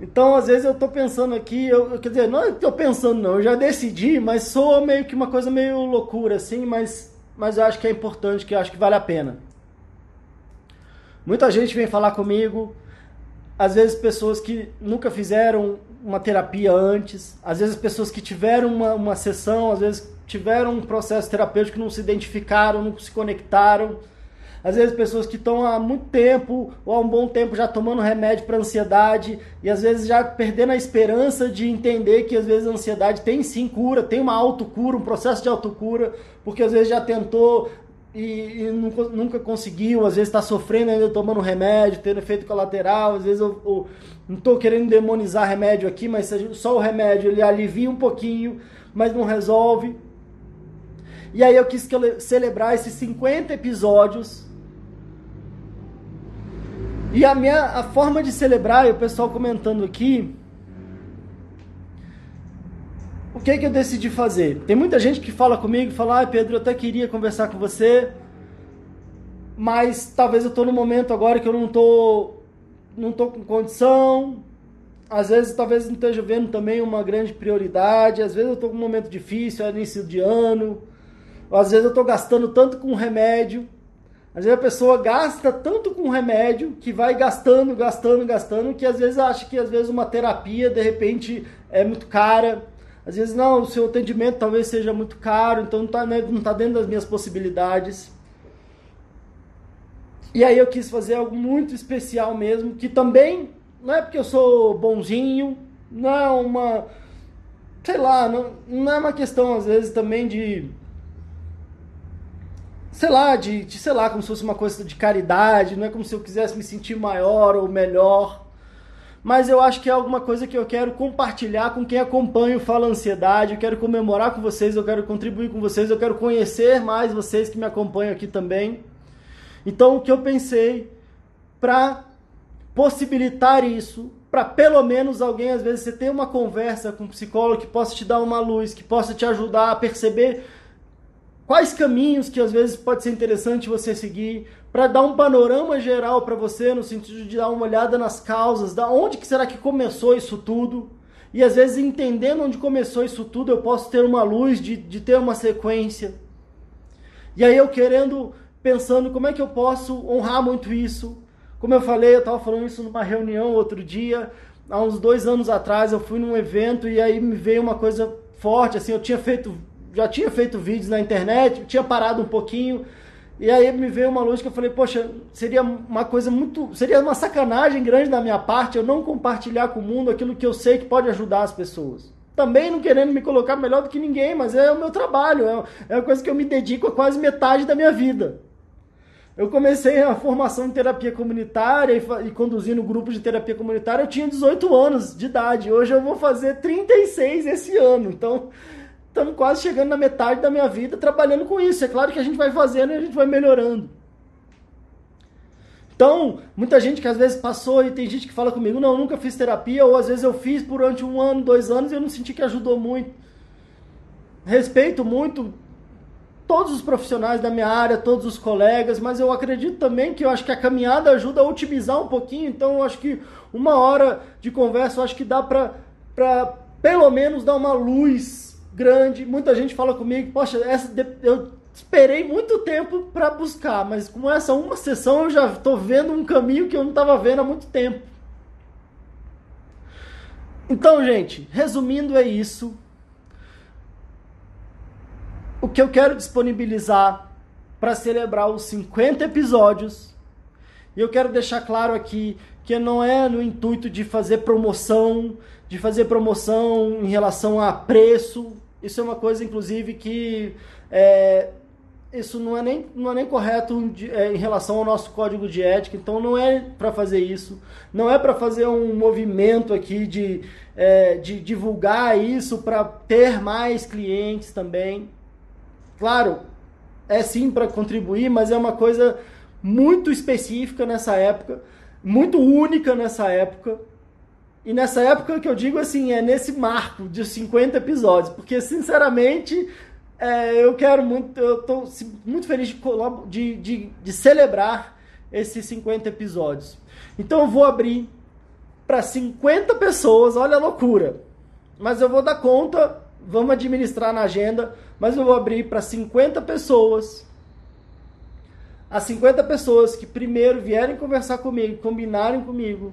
Então, às vezes eu tô pensando aqui, eu, quer dizer, não é tô pensando não, eu já decidi, mas sou meio que uma coisa meio loucura assim, mas mas eu acho que é importante, que eu acho que vale a pena. Muita gente vem falar comigo, às vezes pessoas que nunca fizeram uma terapia antes, às vezes pessoas que tiveram uma, uma sessão, às vezes tiveram um processo terapêutico não se identificaram, não se conectaram. Às vezes pessoas que estão há muito tempo ou há um bom tempo já tomando remédio para ansiedade e às vezes já perdendo a esperança de entender que às vezes a ansiedade tem sim cura, tem uma autocura, um processo de autocura, porque às vezes já tentou e, e nunca, nunca, conseguiu, às vezes está sofrendo ainda tomando remédio, tendo efeito colateral, às vezes eu, eu não estou querendo demonizar remédio aqui, mas só o remédio ele alivia um pouquinho, mas não resolve. E aí eu quis celebrar esses 50 episódios. E a minha a forma de celebrar, e o pessoal comentando aqui, o que, que eu decidi fazer? Tem muita gente que fala comigo, fala, ah, Pedro, eu até queria conversar com você, mas talvez eu estou no momento agora que eu não estou não tô com condição, às vezes talvez não esteja vendo também uma grande prioridade, às vezes eu estou com um momento difícil, é início de ano, às vezes eu estou gastando tanto com remédio. Às vezes a pessoa gasta tanto com remédio que vai gastando, gastando, gastando, que às vezes acha que às vezes uma terapia de repente é muito cara. Às vezes não, o seu atendimento talvez seja muito caro, então não está né, não tá dentro das minhas possibilidades. E aí eu quis fazer algo muito especial mesmo, que também não é porque eu sou bonzinho, não é uma. Sei lá, não, não é uma questão às vezes também de sei lá, de, de, sei lá, como se fosse uma coisa de caridade, não é como se eu quisesse me sentir maior ou melhor. Mas eu acho que é alguma coisa que eu quero compartilhar com quem acompanha o Fala Ansiedade, eu quero comemorar com vocês, eu quero contribuir com vocês, eu quero conhecer mais vocês que me acompanham aqui também. Então, o que eu pensei para possibilitar isso, para pelo menos alguém, às vezes, você ter uma conversa com um psicólogo que possa te dar uma luz, que possa te ajudar a perceber quais caminhos que às vezes pode ser interessante você seguir para dar um panorama geral para você no sentido de dar uma olhada nas causas, da onde que será que começou isso tudo? E às vezes entendendo onde começou isso tudo eu posso ter uma luz de, de ter uma sequência. E aí eu querendo pensando como é que eu posso honrar muito isso. Como eu falei eu estava falando isso numa reunião outro dia há uns dois anos atrás eu fui num evento e aí me veio uma coisa forte assim eu tinha feito já tinha feito vídeos na internet, tinha parado um pouquinho, e aí me veio uma luz que eu falei, poxa, seria uma coisa muito. Seria uma sacanagem grande da minha parte eu não compartilhar com o mundo aquilo que eu sei que pode ajudar as pessoas. Também não querendo me colocar melhor do que ninguém, mas é o meu trabalho, é, é uma coisa que eu me dedico a quase metade da minha vida. Eu comecei a formação em terapia comunitária e, e conduzindo grupos de terapia comunitária, eu tinha 18 anos de idade. Hoje eu vou fazer 36 esse ano. Então, estamos quase chegando na metade da minha vida trabalhando com isso. É claro que a gente vai fazendo e a gente vai melhorando. Então, muita gente que às vezes passou e tem gente que fala comigo, não, nunca fiz terapia, ou às vezes eu fiz durante um ano, dois anos e eu não senti que ajudou muito. Respeito muito todos os profissionais da minha área, todos os colegas, mas eu acredito também que eu acho que a caminhada ajuda a otimizar um pouquinho, então eu acho que uma hora de conversa eu acho que dá para pelo menos dar uma luz grande. Muita gente fala comigo, poxa, essa, eu esperei muito tempo para buscar, mas com essa uma sessão eu já estou vendo um caminho que eu não estava vendo há muito tempo. Então, gente, resumindo é isso. O que eu quero disponibilizar para celebrar os 50 episódios. E eu quero deixar claro aqui que não é no intuito de fazer promoção, de fazer promoção em relação a preço. Isso é uma coisa, inclusive, que é, isso não é nem, não é nem correto é, em relação ao nosso código de ética, então não é para fazer isso, não é para fazer um movimento aqui de, é, de divulgar isso para ter mais clientes também. Claro, é sim para contribuir, mas é uma coisa muito específica nessa época, muito única nessa época. E nessa época que eu digo assim, é nesse marco de 50 episódios, porque sinceramente é, eu quero muito, eu estou muito feliz de, de, de, de celebrar esses 50 episódios. Então eu vou abrir para 50 pessoas, olha a loucura. Mas eu vou dar conta, vamos administrar na agenda, mas eu vou abrir para 50 pessoas. As 50 pessoas que primeiro vierem conversar comigo, combinarem comigo.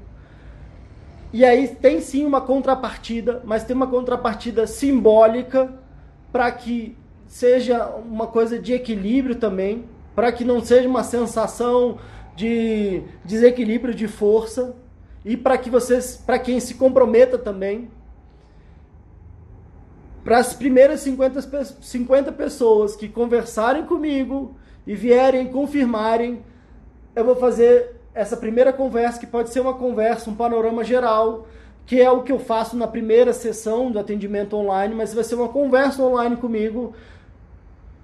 E aí tem sim uma contrapartida, mas tem uma contrapartida simbólica para que seja uma coisa de equilíbrio também, para que não seja uma sensação de desequilíbrio de força e para que vocês, para quem se comprometa também, para as primeiras 50, 50 pessoas que conversarem comigo e vierem confirmarem, eu vou fazer essa primeira conversa, que pode ser uma conversa, um panorama geral, que é o que eu faço na primeira sessão do atendimento online, mas vai ser uma conversa online comigo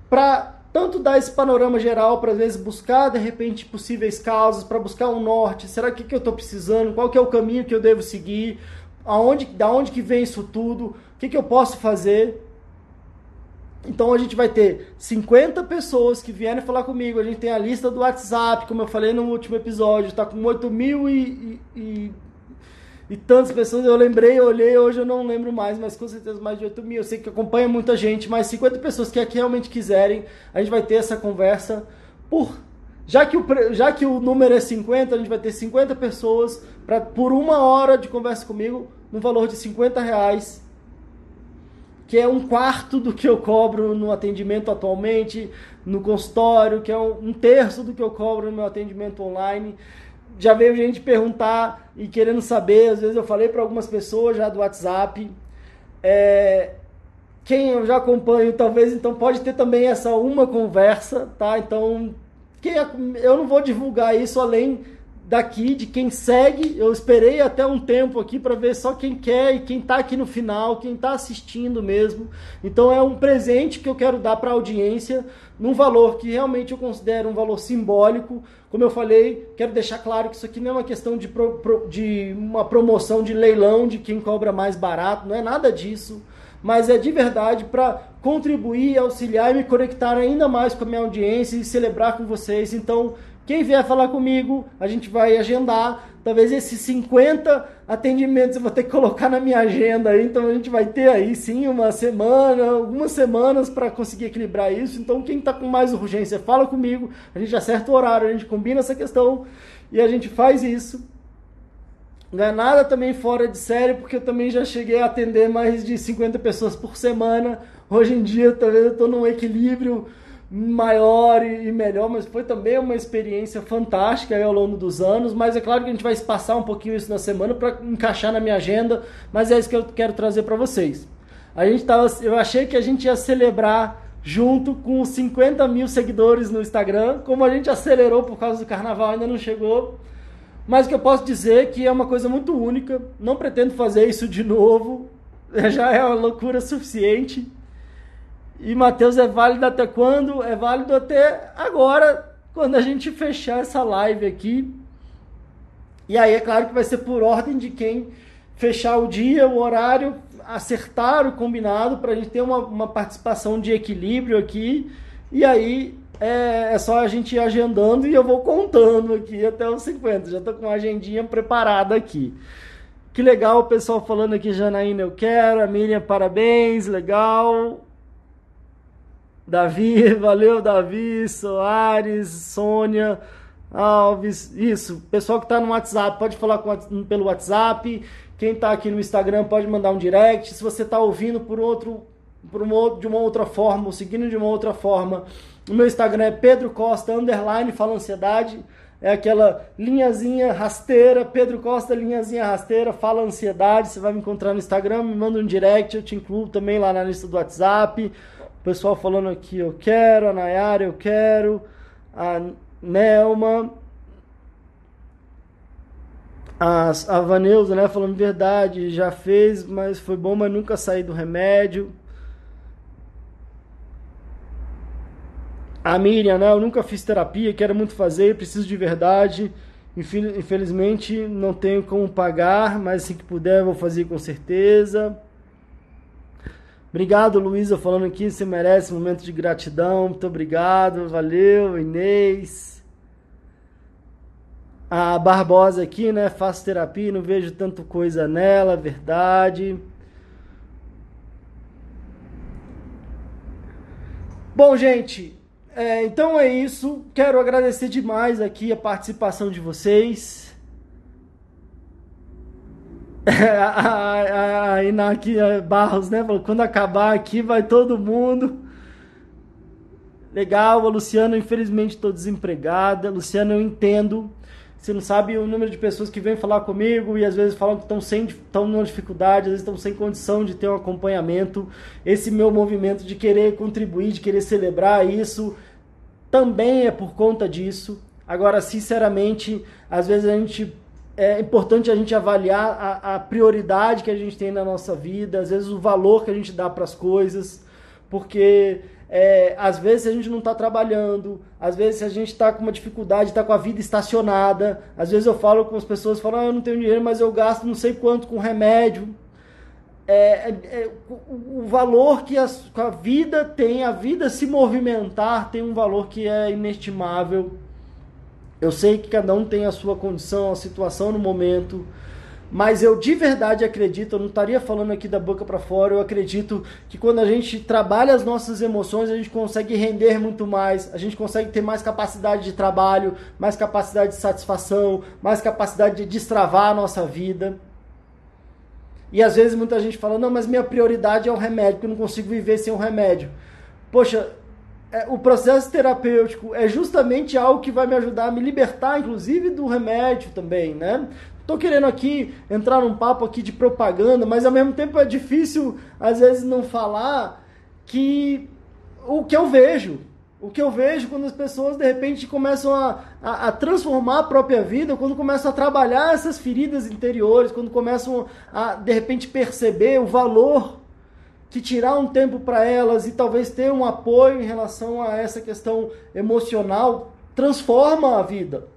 para tanto dar esse panorama geral, para às vezes buscar de repente possíveis causas, para buscar um norte, será que, que eu estou precisando, qual que é o caminho que eu devo seguir, aonde, da onde que vem isso tudo, o que, que eu posso fazer. Então a gente vai ter 50 pessoas que vierem falar comigo. A gente tem a lista do WhatsApp, como eu falei no último episódio, está com 8 mil e, e, e tantas pessoas, eu lembrei, eu olhei, hoje eu não lembro mais, mas com certeza mais de 8 mil. Eu sei que acompanha muita gente, mas 50 pessoas que aqui realmente quiserem, a gente vai ter essa conversa por. Já que, o, já que o número é 50, a gente vai ter 50 pessoas pra, por uma hora de conversa comigo, no valor de 50 reais, que é um quarto do que eu cobro no atendimento atualmente, no consultório, que é um, terço do que eu cobro no meu atendimento online já veio gente perguntar e querendo saber, às vezes eu falei para algumas pessoas já do WhatsApp, é, quem eu já acompanho, talvez então pode ter também essa uma conversa, tá? Então, quem, eu não vou divulgar isso além daqui, de quem segue. Eu esperei até um tempo aqui para ver só quem quer e quem está aqui no final, quem está assistindo mesmo. Então é um presente que eu quero dar para a audiência, num valor que realmente eu considero um valor simbólico. Como eu falei, quero deixar claro que isso aqui não é uma questão de, pro, pro, de uma promoção de leilão de quem cobra mais barato, não é nada disso. Mas é de verdade para contribuir, auxiliar e me conectar ainda mais com a minha audiência e celebrar com vocês. Então, quem vier falar comigo, a gente vai agendar. Talvez esses 50 atendimentos eu vou ter que colocar na minha agenda. Então a gente vai ter aí sim uma semana, algumas semanas para conseguir equilibrar isso. Então quem está com mais urgência, fala comigo. A gente acerta o horário, a gente combina essa questão e a gente faz isso. Não é nada também fora de série, porque eu também já cheguei a atender mais de 50 pessoas por semana. Hoje em dia, talvez eu estou num equilíbrio maior e melhor, mas foi também uma experiência fantástica ao longo dos anos. Mas é claro que a gente vai espaçar um pouquinho isso na semana para encaixar na minha agenda, mas é isso que eu quero trazer para vocês. A gente tava, eu achei que a gente ia celebrar junto com os 50 mil seguidores no Instagram, como a gente acelerou por causa do carnaval, ainda não chegou. Mas o que eu posso dizer é que é uma coisa muito única, não pretendo fazer isso de novo, [laughs] já é uma loucura suficiente. E Mateus é válido até quando? É válido até agora, quando a gente fechar essa live aqui. E aí é claro que vai ser por ordem de quem fechar o dia, o horário, acertar o combinado para a gente ter uma, uma participação de equilíbrio aqui. E aí é, é, só a gente ir agendando e eu vou contando aqui até os 50. Já estou com a agendinha preparada aqui. Que legal o pessoal falando aqui, Janaína, eu quero. A Miriam, parabéns, legal. Davi, [laughs] valeu Davi, Soares, Sônia, Alves, isso. Pessoal que está no WhatsApp, pode falar com, pelo WhatsApp. Quem está aqui no Instagram pode mandar um direct. Se você está ouvindo por outro, por uma, de uma outra forma, ou seguindo de uma outra forma, o meu Instagram é Pedro Costa underline fala ansiedade. É aquela linhazinha rasteira, Pedro Costa, linhazinha rasteira, fala ansiedade. Você vai me encontrar no Instagram, me manda um direct, eu te incluo também lá na lista do WhatsApp Pessoal falando aqui, eu quero, a Nayara, eu quero, a Nelma, a, a Vaneuza, né, falando verdade, já fez, mas foi bom, mas nunca saí do remédio. A Miriam, né, eu nunca fiz terapia, quero muito fazer, preciso de verdade. Infelizmente não tenho como pagar, mas assim que puder vou fazer com certeza. Obrigado, Luísa, falando aqui, você merece um momento de gratidão. Muito obrigado, valeu, Inês. A Barbosa aqui, né? Faço terapia, não vejo tanto coisa nela, verdade. Bom, gente, é, então é isso. Quero agradecer demais aqui a participação de vocês. [laughs] a, a, Inak Barros, né? Falou, quando acabar aqui vai todo mundo. Legal, a Luciana, infelizmente estou desempregada. Luciana, eu entendo. Você não sabe o número de pessoas que vêm falar comigo e às vezes falam que estão sem estão numa dificuldade, às vezes estão sem condição de ter um acompanhamento. Esse meu movimento de querer contribuir, de querer celebrar isso, também é por conta disso. Agora, sinceramente, às vezes a gente é importante a gente avaliar a, a prioridade que a gente tem na nossa vida, às vezes o valor que a gente dá para as coisas, porque é, às vezes a gente não está trabalhando, às vezes a gente está com uma dificuldade, está com a vida estacionada. Às vezes eu falo com as pessoas, falam, ah, eu não tenho dinheiro, mas eu gasto não sei quanto com remédio. É, é, é o, o, valor que a, que a vida tem, a vida se movimentar tem um valor que é inestimável. Eu sei que cada um tem a sua condição, a situação no momento. Mas eu de verdade acredito, eu não estaria falando aqui da boca para fora, eu acredito que quando a gente trabalha as nossas emoções, a gente consegue render muito mais, a gente consegue ter mais capacidade de trabalho, mais capacidade de satisfação, mais capacidade de destravar a nossa vida. E às vezes muita gente fala: não, mas minha prioridade é o remédio, porque eu não consigo viver sem o remédio. Poxa, é, o processo terapêutico é justamente algo que vai me ajudar a me libertar, inclusive, do remédio também, né? Tô querendo aqui entrar num papo aqui de propaganda, mas ao mesmo tempo é difícil às vezes não falar que o que eu vejo, o que eu vejo quando as pessoas de repente começam a, a, a, transformar a própria vida, quando começam a trabalhar essas feridas interiores, quando começam a de repente perceber o valor que tirar um tempo para elas e talvez ter um apoio em relação a essa questão emocional transforma a vida.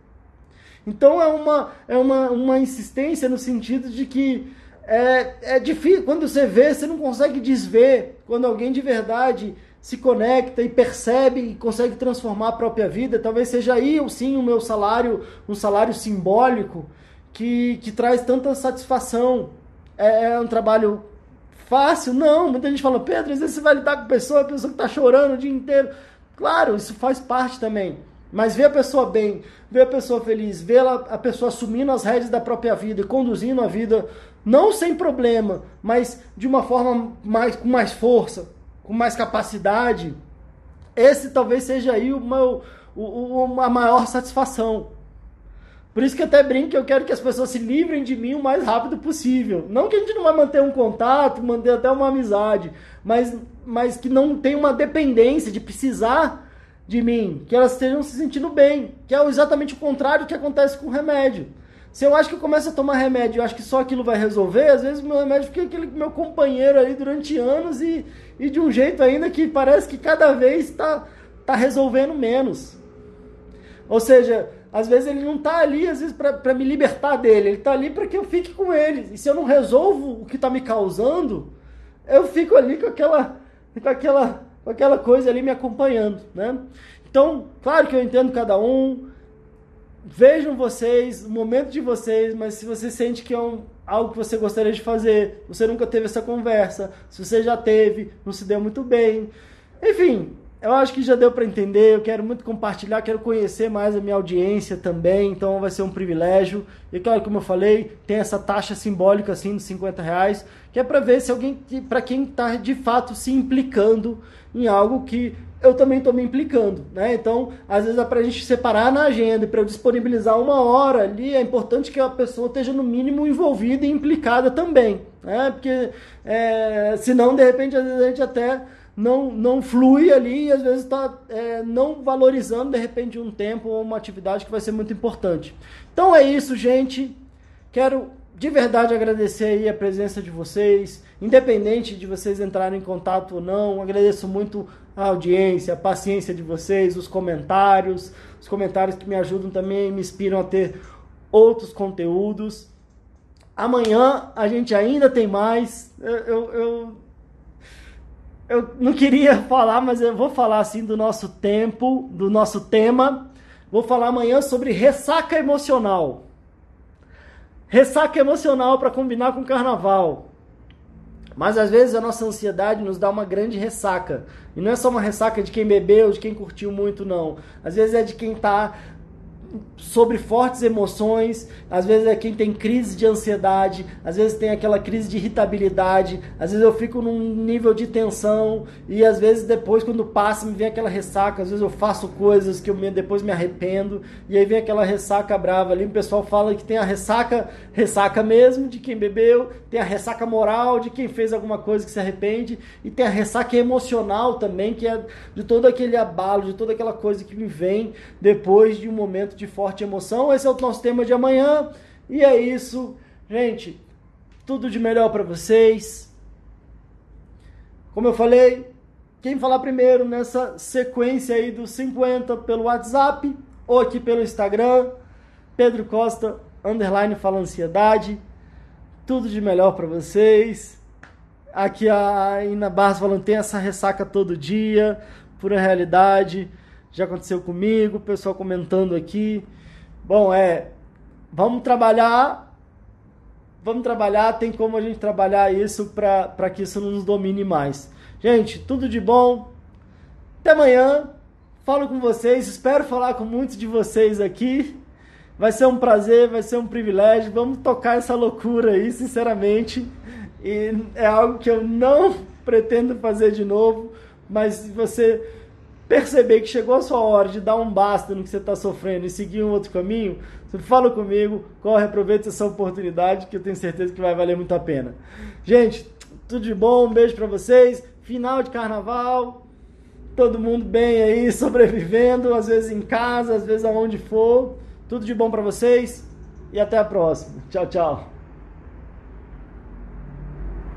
Então é uma, é uma, uma insistência no sentido de que é, é difícil, quando você vê, você não consegue desver quando alguém de verdade se conecta e percebe e consegue transformar a própria vida. Talvez seja aí sim o meu salário, um salário simbólico que, que traz tanta satisfação. É, é um trabalho fácil? Não. Muita gente fala, Pedro, às vezes você vai lidar com pessoa, a pessoa que está chorando o dia inteiro. Claro, isso faz parte também. Mas ver a pessoa bem, ver a pessoa feliz, ver a pessoa assumindo as rédeas da própria vida e conduzindo a vida, não sem problema, mas de uma forma mais, com mais força, com mais capacidade, esse talvez seja aí o meu, o, o, a maior satisfação. Por isso que até brinco que eu quero que as pessoas se livrem de mim o mais rápido possível. Não que a gente não vai manter um contato, manter até uma amizade, mas, mas que não tem uma dependência de precisar de mim, que elas estejam se sentindo bem, que é exatamente o contrário do que acontece com o remédio. Se eu acho que eu começo a tomar remédio, eu acho que só aquilo vai resolver, às vezes o meu remédio fica aquele meu companheiro ali durante anos e, e de um jeito ainda que parece que cada vez está tá resolvendo menos. Ou seja, às vezes ele não está ali, às vezes, para me libertar dele, ele está ali para que eu fique com ele. E se eu não resolvo o que está me causando, eu fico ali com aquela, com aquela com aquela coisa ali me acompanhando, né? Então, claro que eu entendo cada um, vejam vocês, o momento de vocês, mas se você sente que é um, algo que você gostaria de fazer, você nunca teve essa conversa, se você já teve, não se deu muito bem, enfim, eu acho que já deu para entender. Eu quero muito compartilhar, quero conhecer mais a minha audiência também, então vai ser um privilégio. E claro, como eu falei, tem essa taxa simbólica assim de 50 reais, que é para ver se alguém, para quem está de fato se implicando em algo que eu também estou me implicando, né? Então, às vezes é para a gente separar na agenda e para eu disponibilizar uma hora ali, é importante que a pessoa esteja no mínimo envolvida e implicada também, né? Porque é, senão, de repente, às vezes a gente até não, não flui ali e às vezes está é, não valorizando de repente um tempo ou uma atividade que vai ser muito importante. Então é isso, gente. Quero de verdade agradecer aí a presença de vocês, independente de vocês entrarem em contato ou não. Agradeço muito a audiência, a paciência de vocês, os comentários, os comentários que me ajudam também, me inspiram a ter outros conteúdos. Amanhã a gente ainda tem mais. Eu, eu, eu, não queria [laughs] falar, mas eu vou falar assim do nosso tempo, do nosso tema. Vou falar amanhã sobre ressaca emocional. Ressaca emocional para combinar com carnaval. Mas às vezes a nossa ansiedade nos dá uma grande ressaca. E não é só uma ressaca de quem bebeu, de quem curtiu muito, não. Às vezes é de quem está sobre fortes emoções, às vezes é quem tem crise de ansiedade, às vezes tem aquela crise de irritabilidade, às vezes eu fico num nível de tensão e às vezes depois quando passa me vem aquela ressaca, às vezes eu faço coisas que eu depois me arrependo e aí vem aquela ressaca brava ali, o pessoal fala que tem a ressaca, ressaca mesmo de quem bebeu, tem a ressaca moral de quem fez alguma coisa que se arrepende e tem a ressaca emocional também, que é de todo aquele abalo, de toda aquela coisa que me vem depois de um momento de forte emoção. Esse é o nosso tema de amanhã. E é isso, gente. Tudo de melhor para vocês. Como eu falei, quem falar primeiro nessa sequência aí dos 50 pelo WhatsApp ou aqui pelo Instagram, Pedro Costa underline fala ansiedade. Tudo de melhor para vocês. Aqui a Ina Barros falando tem essa ressaca todo dia, pura realidade já aconteceu comigo, o pessoal comentando aqui. Bom, é, vamos trabalhar, vamos trabalhar, tem como a gente trabalhar isso para que isso não nos domine mais. Gente, tudo de bom, até amanhã, falo com vocês, espero falar com muitos de vocês aqui. Vai ser um prazer, vai ser um privilégio. Vamos tocar essa loucura aí, sinceramente. E é algo que eu não [laughs] pretendo fazer de novo, mas você perceber que chegou a sua hora de dar um basta no que você está sofrendo e seguir um outro caminho, você fala comigo, corre, aproveita essa oportunidade que eu tenho certeza que vai valer muito a pena. Gente, tudo de bom, um beijo para vocês. Final de carnaval, todo mundo bem aí, [laughs] sobrevivendo, às vezes em casa, às vezes aonde for. Tudo de bom para vocês e até a próxima. Tchau, tchau.